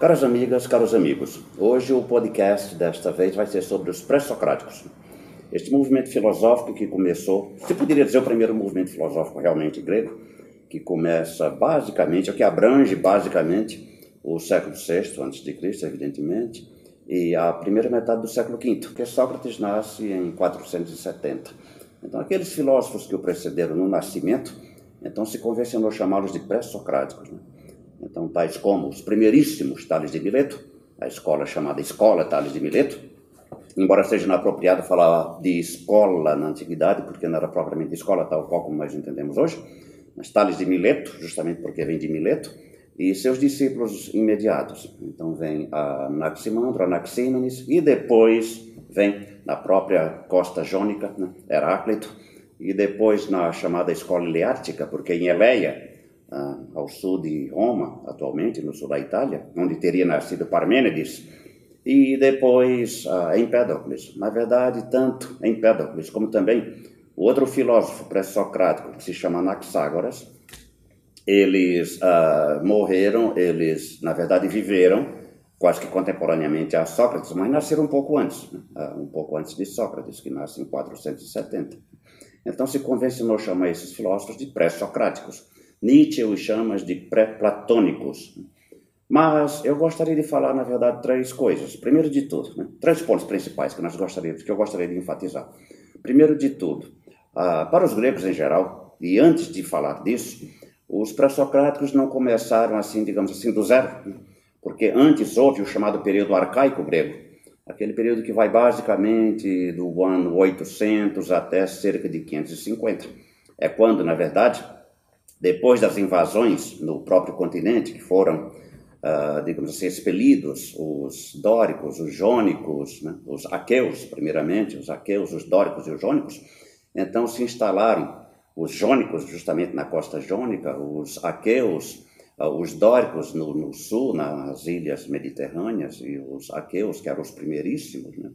Caras amigas, caros amigos, hoje o podcast desta vez vai ser sobre os pré-socráticos. Este movimento filosófico que começou, se poderia dizer o primeiro movimento filosófico realmente grego, que começa basicamente, o que abrange basicamente o século VI a.C., evidentemente, e a primeira metade do século V, porque Sócrates nasce em 470. Então, aqueles filósofos que o precederam no nascimento, então se convencionou chamá-los de pré-socráticos. Né? Então, tais como os primeiríssimos Tales de Mileto, a escola chamada Escola Tales de Mileto, embora seja inapropriado falar de escola na antiguidade, porque não era propriamente escola tal qual como nós entendemos hoje, mas Tales de Mileto, justamente porque vem de Mileto, e seus discípulos imediatos. Então vem Anaximandro, Anaxímenes, e depois vem na própria costa jônica, né, Heráclito, e depois na chamada escola Ileática, porque em Eleia, ao sul de Roma, atualmente, no sul da Itália, onde teria nascido Parmênides, e depois Empédocles. Na verdade, tanto Empédocles como também o outro filósofo pré-socrático, que se chama Anaxágoras, eles morreram, eles, na verdade, viveram quase que contemporaneamente a Sócrates, mas nasceram um pouco antes, né? um pouco antes de Sócrates, que nasce em 470. Então se convencionou chamar esses filósofos de pré-socráticos. Nietzsche os chama de pré-platônicos. Mas eu gostaria de falar, na verdade, três coisas. Primeiro de tudo, né? três pontos principais que, nós gostaríamos, que eu gostaria de enfatizar. Primeiro de tudo, ah, para os gregos em geral, e antes de falar disso, os pré-socráticos não começaram assim, digamos assim, do zero, né? porque antes houve o chamado período arcaico grego, aquele período que vai basicamente do ano 800 até cerca de 550. É quando, na verdade, depois das invasões no próprio continente, que foram, uh, digamos assim, expelidos os dóricos, os jônicos, né, os aqueus, primeiramente, os aqueus, os dóricos e os jônicos, então se instalaram os jônicos justamente na costa jônica, os aqueus, uh, os dóricos no, no, sul, nas ilhas mediterrâneas, e os aqueus, que eram os primeiríssimos, né?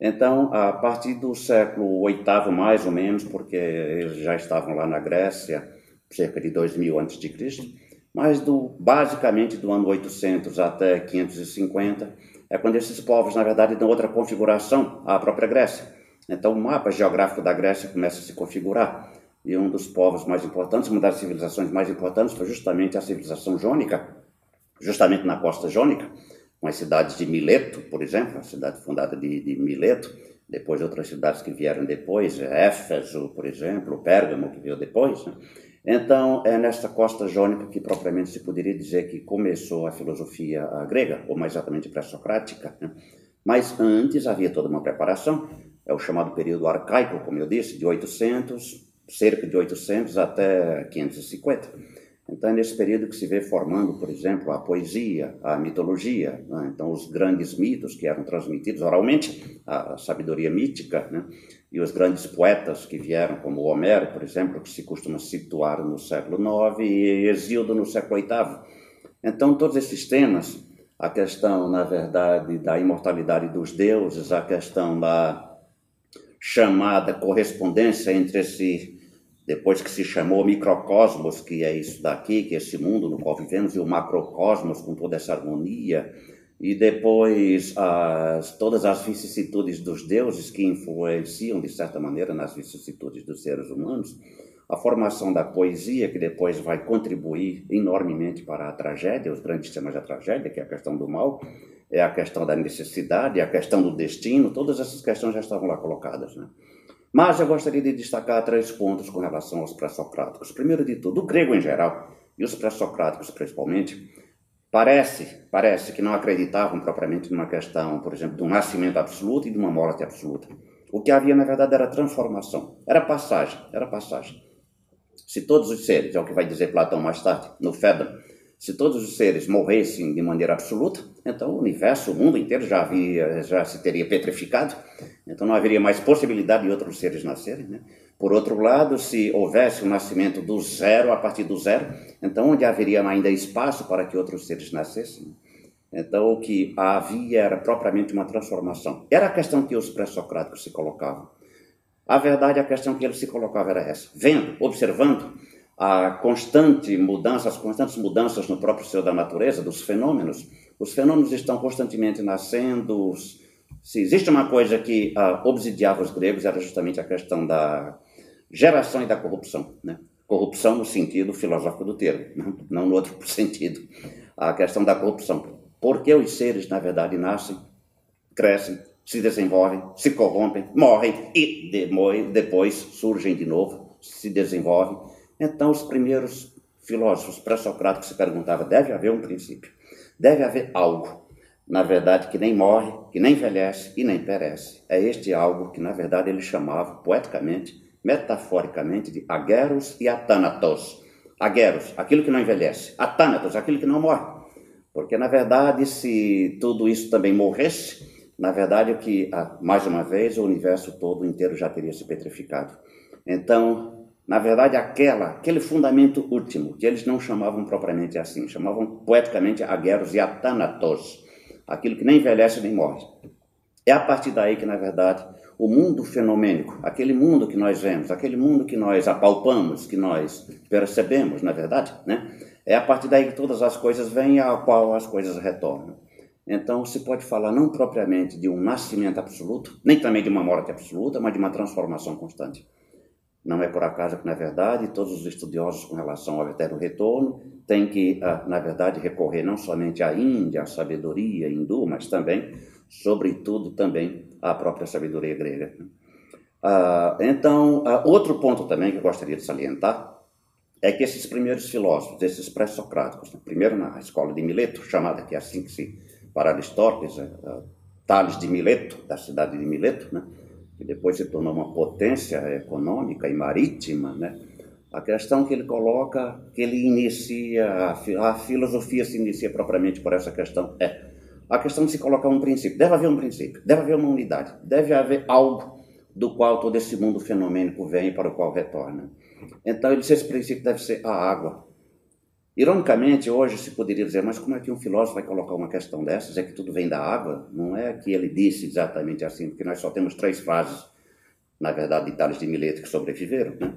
Então, a partir do século VIII, mais ou menos, porque eles já estavam lá na Grécia, cerca de 2000 a.C., mas do, basicamente do ano 800 até 550 é quando esses povos, na verdade, dão outra configuração à própria Grécia. Então, o mapa geográfico da Grécia começa a se configurar. E um dos povos mais importantes, uma das civilizações mais importantes, foi justamente a civilização jônica, justamente na costa jônica, com as cidades de Mileto, por exemplo, a cidade fundada de, de Mileto, depois outras cidades que vieram depois, Éfeso, por exemplo, Pérgamo, que veio depois. Né? Então, é nesta costa jônica que propriamente se poderia dizer que começou a filosofia grega, ou mais exatamente pré-socrática. Né? Mas antes havia toda uma preparação, é o chamado período arcaico, como eu disse, de 800, cerca de 800 até 550. Então é nesse período que se vê formando, por exemplo, a poesia, a mitologia, né? então os grandes mitos que eram transmitidos oralmente, a sabedoria mítica, né? e os grandes poetas que vieram, como Homero, por exemplo, que se costuma situar no século IX, e Exildo no século VIII. Então todos esses temas, a questão, na verdade, da imortalidade dos deuses, a questão da chamada correspondência entre esse depois que se chamou microcosmos, que é isso daqui, que é esse mundo no qual vivemos, e o macrocosmos com toda essa harmonia, e depois as, todas as vicissitudes dos deuses que influenciam, de certa maneira, nas vicissitudes dos seres humanos, a formação da poesia, que depois vai contribuir enormemente para a tragédia, os grandes temas da tragédia, que é a questão do mal, é a questão da necessidade, é a questão do destino, todas essas questões já estavam lá colocadas. Né? Mas eu gostaria de destacar três pontos com relação aos pré-socráticos. Primeiro de tudo, o grego em geral, e os pré-socráticos principalmente, parece, parece que não acreditavam propriamente numa questão, por exemplo, de um nascimento absoluto e de uma morte absoluta. O que havia, na verdade, era transformação, era passagem, era passagem. Se todos os seres, é o que vai dizer Platão mais tarde, no Fédon, se todos os seres morressem de maneira absoluta, então o universo, o mundo inteiro já, havia, já se teria petrificado, então não haveria mais possibilidade de outros seres nascerem. Né? Por outro lado, se houvesse o um nascimento do zero a partir do zero, então onde haveria ainda espaço para que outros seres nascessem? Então o que havia era propriamente uma transformação. Era a questão que os pré-socráticos se colocavam. A verdade, a questão que eles se colocavam era essa: vendo, observando a constante mudança, as constantes mudanças no próprio ser da natureza, dos fenômenos, Os fenômenos estão constantemente nascendo. Se existe uma coisa que uh, obsidiava os gregos, era justamente a questão da geração e da corrupção. Né? Corrupção no sentido filosófico do termo, não, no outro sentido. A questão da corrupção. Porque os seres, na verdade, nascem, crescem, se desenvolvem, se corrompem, morrem e depois surgem de novo, se desenvolvem. Então, os primeiros filósofos pré-socráticos se perguntavam: deve haver um princípio, deve haver algo, na verdade, que nem morre, que nem envelhece e nem perece. É este algo que, na verdade, ele chamava poeticamente, metaforicamente, de ageros e atanatos. Ageros, aquilo que não envelhece, atanatos, aquilo que não morre. Porque, na verdade, se tudo isso também morresse, na verdade, o que, ah, mais uma vez, o universo todo inteiro já teria se petrificado. Então, na verdade, aquela, aquele fundamento último, que eles não chamavam propriamente assim, chamavam poeticamente agueros e atanatos, aquilo que nem envelhece nem morre. É a partir daí que, na verdade, o mundo fenomênico, aquele mundo que nós vemos, aquele mundo que nós apalpamos, que nós percebemos, na verdade, né? É a partir daí que todas as coisas vêm a qual as coisas retornam. Então se pode falar não propriamente de um nascimento absoluto, nem também de uma morte absoluta, mas de uma transformação constante. Não é por acaso que, na verdade, todos os estudiosos com relação ao eterno retorno têm que, ah, na verdade, recorrer não somente à Índia, à sabedoria hindu, mas também, sobretudo, também à própria sabedoria grega. Ah, então, ah, outro ponto também que eu gostaria de salientar é que esses primeiros filósofos, esses pré-socráticos, né, primeiro na escola de Mileto, chamada que é assim que se, para Aristóteles, é, é, Tales de Mileto, da cidade de Mileto, né, que depois se tornou uma potência econômica e marítima, né, a questão que ele coloca, que ele inicia, a, filosofia se inicia propriamente por essa questão, é a questão de se colocar um princípio. Deve haver um princípio, deve haver uma unidade, deve haver algo do qual todo esse mundo fenomênico vem e para o qual retorna. Então ele disse esse princípio deve ser a água. Ironicamente, hoje se poderia dizer, mas como é que um filósofo vai colocar uma questão dessas? É que tudo vem da água? Não é que ele disse exatamente assim, porque nós só temos três frases, na verdade, de Tales de Mileto que sobreviveram, né?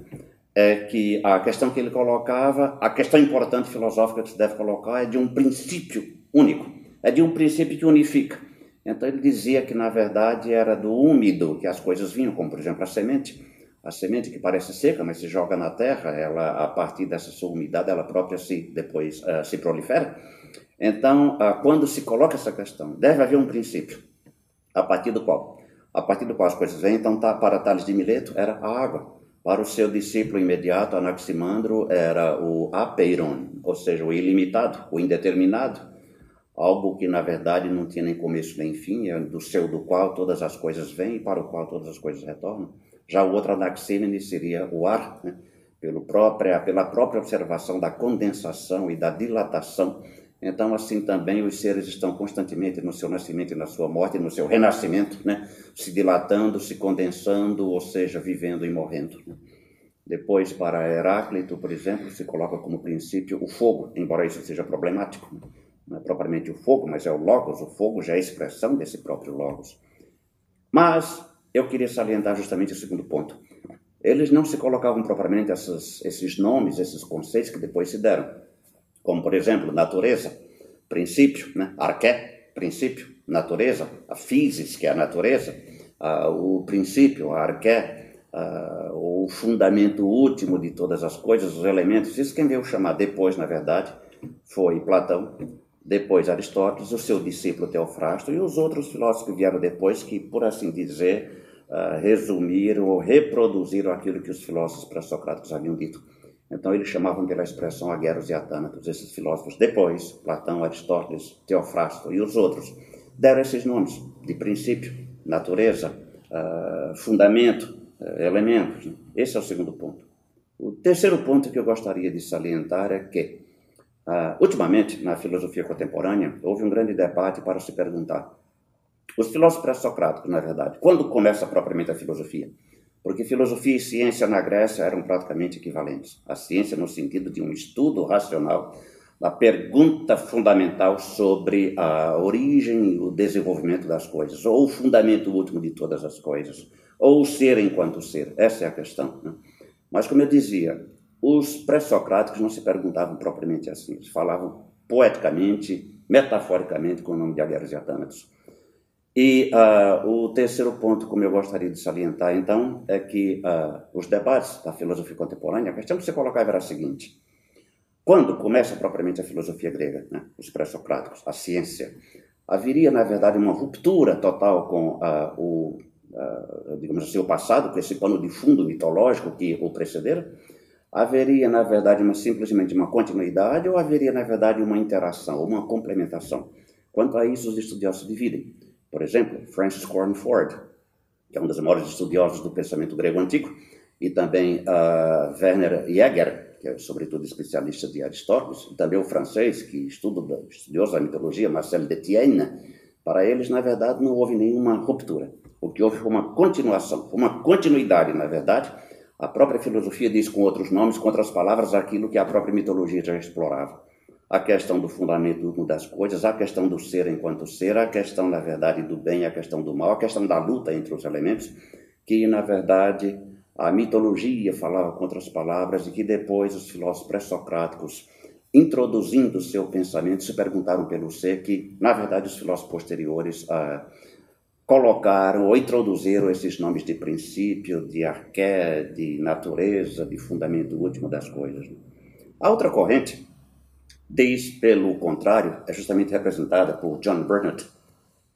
É que a questão que ele colocava, a questão importante filosófica que se deve colocar é de um princípio único, é de um princípio que unifica. Então ele dizia que na verdade era do úmido que as coisas vinham, como por exemplo a semente a semente que parece seca, mas se joga na terra, ela a partir dessa sua umidade, ela própria se depois uh, se prolifera. Então, uh, quando se coloca essa questão, deve haver um princípio a partir do qual, a partir do qual as coisas vêm. Então, tá, para Tales de Mileto era a água. Para o seu discípulo imediato, Anaximandro, era o apeiron, ou seja, o ilimitado, o indeterminado, algo que na verdade não tinha nem começo nem fim, é do seu do qual todas as coisas vêm e para o qual todas as coisas retornam. Já o outro anaxímene seria o ar, né? Pelo própria, pela própria observação da condensação e da dilatação. Então, assim também, os seres estão constantemente no seu nascimento e na sua morte, no seu renascimento, né? se dilatando, se condensando, ou seja, vivendo e morrendo. Depois, para Heráclito, por exemplo, se coloca como princípio o fogo, embora isso seja problemático. Né? Não é propriamente o fogo, mas é o Logos. O fogo já é a expressão desse próprio Logos. Mas eu queria salientar justamente o segundo ponto. Eles não se colocavam propriamente essas, esses nomes, esses conceitos que depois se deram, como, por exemplo, natureza, princípio, né? arqué, princípio, natureza, a physis, que é a natureza, o princípio, a arqué, o fundamento último de todas as coisas, os elementos. Isso quem veio chamar depois, na verdade, foi Platão, depois Aristóteles, o seu discípulo Teofrasto e os outros filósofos que vieram depois, que, por assim dizer, uh, resumiram ou reproduziram aquilo que os filósofos pré-socráticos haviam dito. Então eles chamavam pela expressão agueros e atânatos. Esses filósofos depois, Platão, Aristóteles, Teofrasto e os outros, deram esses nomes de princípio, natureza, uh, fundamento, uh, elementos. Esse é o segundo ponto. O terceiro ponto que eu gostaria de salientar é que Uh, ultimamente, na filosofia contemporânea, houve um grande debate para se perguntar. Os filósofos pré-socráticos, na verdade, quando começa propriamente a filosofia? Porque filosofia e ciência na Grécia eram praticamente equivalentes. A ciência no sentido de um estudo racional da pergunta fundamental sobre a origem e o desenvolvimento das coisas, ou o fundamento último de todas as coisas, ou o ser enquanto ser. Essa é a questão. Né? Mas, como eu dizia, os pré-socráticos não se perguntavam propriamente assim, eles falavam poeticamente, metaforicamente com o nome de Agueros e Atâmatos. E uh, o terceiro ponto, como eu gostaria de salientar, então, é que uh, os debates da filosofia contemporânea, a questão que você colocava era a seguinte: quando começa propriamente a filosofia grega, né, os pré-socráticos, a ciência, haveria, na verdade, uma ruptura total com uh, o, digamos assim, o passado, com esse pano de fundo mitológico que o precederam? Haveria, na verdade, uma, simplesmente uma continuidade ou haveria, na verdade, uma interação, uma complementação? Quanto a isso, os estudiosos dividem. Por exemplo, Francis Cornford, que é um dos maiores estudiosos do pensamento grego antigo, e também uh, Werner Jäger, que é sobretudo especialista de Aristóteles, e também o francês, que estuda, estudioso da mitologia, Marcel Detienne, para eles, na verdade, não houve nenhuma ruptura. O que houve foi uma continuação, uma continuidade, na verdade, a própria filosofia diz com outros nomes, com outras palavras, aquilo que a própria mitologia já explorava. A questão do fundamento das coisas, a questão do ser enquanto ser, a questão, na verdade, do bem, a questão do mal, a questão da luta entre os elementos, que, na verdade, a mitologia falava com outras palavras e que depois os filósofos pré-socráticos, introduzindo seu pensamento, se perguntaram pelo ser, que, na verdade, os filósofos posteriores ah, colocaram ou introduziram esses nomes de princípio, de arqué, de natureza, de fundamento último das coisas. A outra corrente diz, pelo contrário, é justamente representada por John Burnett.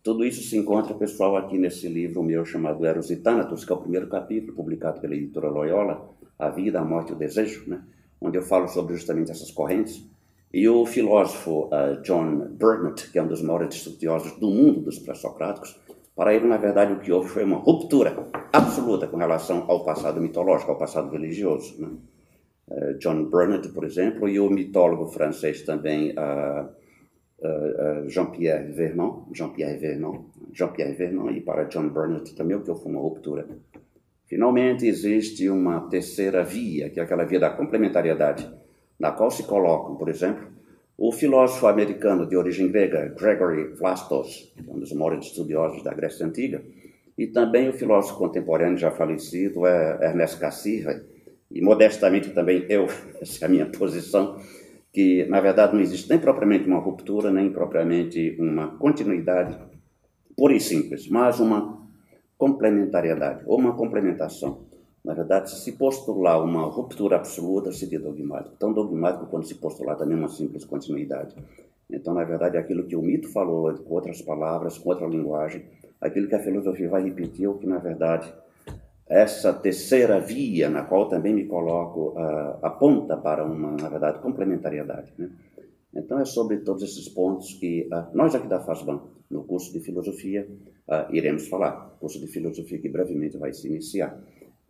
Tudo isso se encontra, pessoal, aqui nesse livro meu chamado Eros e Thanatos, que é o primeiro capítulo publicado pela editora Loyola, A Vida, a Morte e o Desejo, né? onde eu falo sobre justamente essas correntes. E o filósofo uh, John Burnett, que é um dos maiores estudiosos do mundo dos pré-socráticos, para ele, na verdade, o que houve foi uma ruptura absoluta com relação ao passado mitológico, ao passado religioso. Né? Uh, John Burnett, por exemplo, e o mitólogo francês também, uh, uh, Jean-Pierre Vernon, Jean-Pierre Vernon, Jean-Pierre Vernon, e para John Burnett também o que houve uma ruptura. Finalmente, existe uma terceira via, que é aquela via da complementariedade, na qual se colocam, por exemplo, o filósofo americano de origem grega, Gregory Vlastos, um dos maiores estudiosos da Grécia Antiga, e também o filósofo contemporâneo já falecido, é Ernest Cassirer, e modestamente também eu, essa é a minha posição, que na verdade não existe nem propriamente uma ruptura, nem propriamente uma continuidade pura e simples, mas uma complementariedade, ou uma complementação. Na verdade, se postular uma ruptura absoluta, seria dogmático. Tão dogmático quando se postular também uma simples continuidade. Então, na verdade, aquilo que o mito falou, com outras palavras, com outra linguagem, aquilo que a filosofia vai repetir, o que, na verdade, essa terceira via, na qual também me coloco, aponta para uma, na verdade, complementariedade. Né? Então, é sobre todos esses pontos que nós aqui da FASBAN, no curso de filosofia, iremos falar. Curso de filosofia que brevemente vai se iniciar.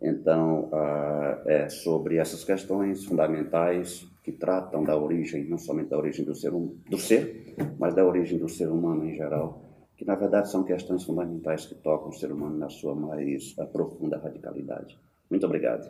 Então, uh, é sobre essas questões fundamentais que tratam da origem, não somente da origem do ser, do ser, mas da origem do ser humano em geral, que na verdade são questões fundamentais que tocam o ser humano na sua mais profunda radicalidade. Muito obrigado.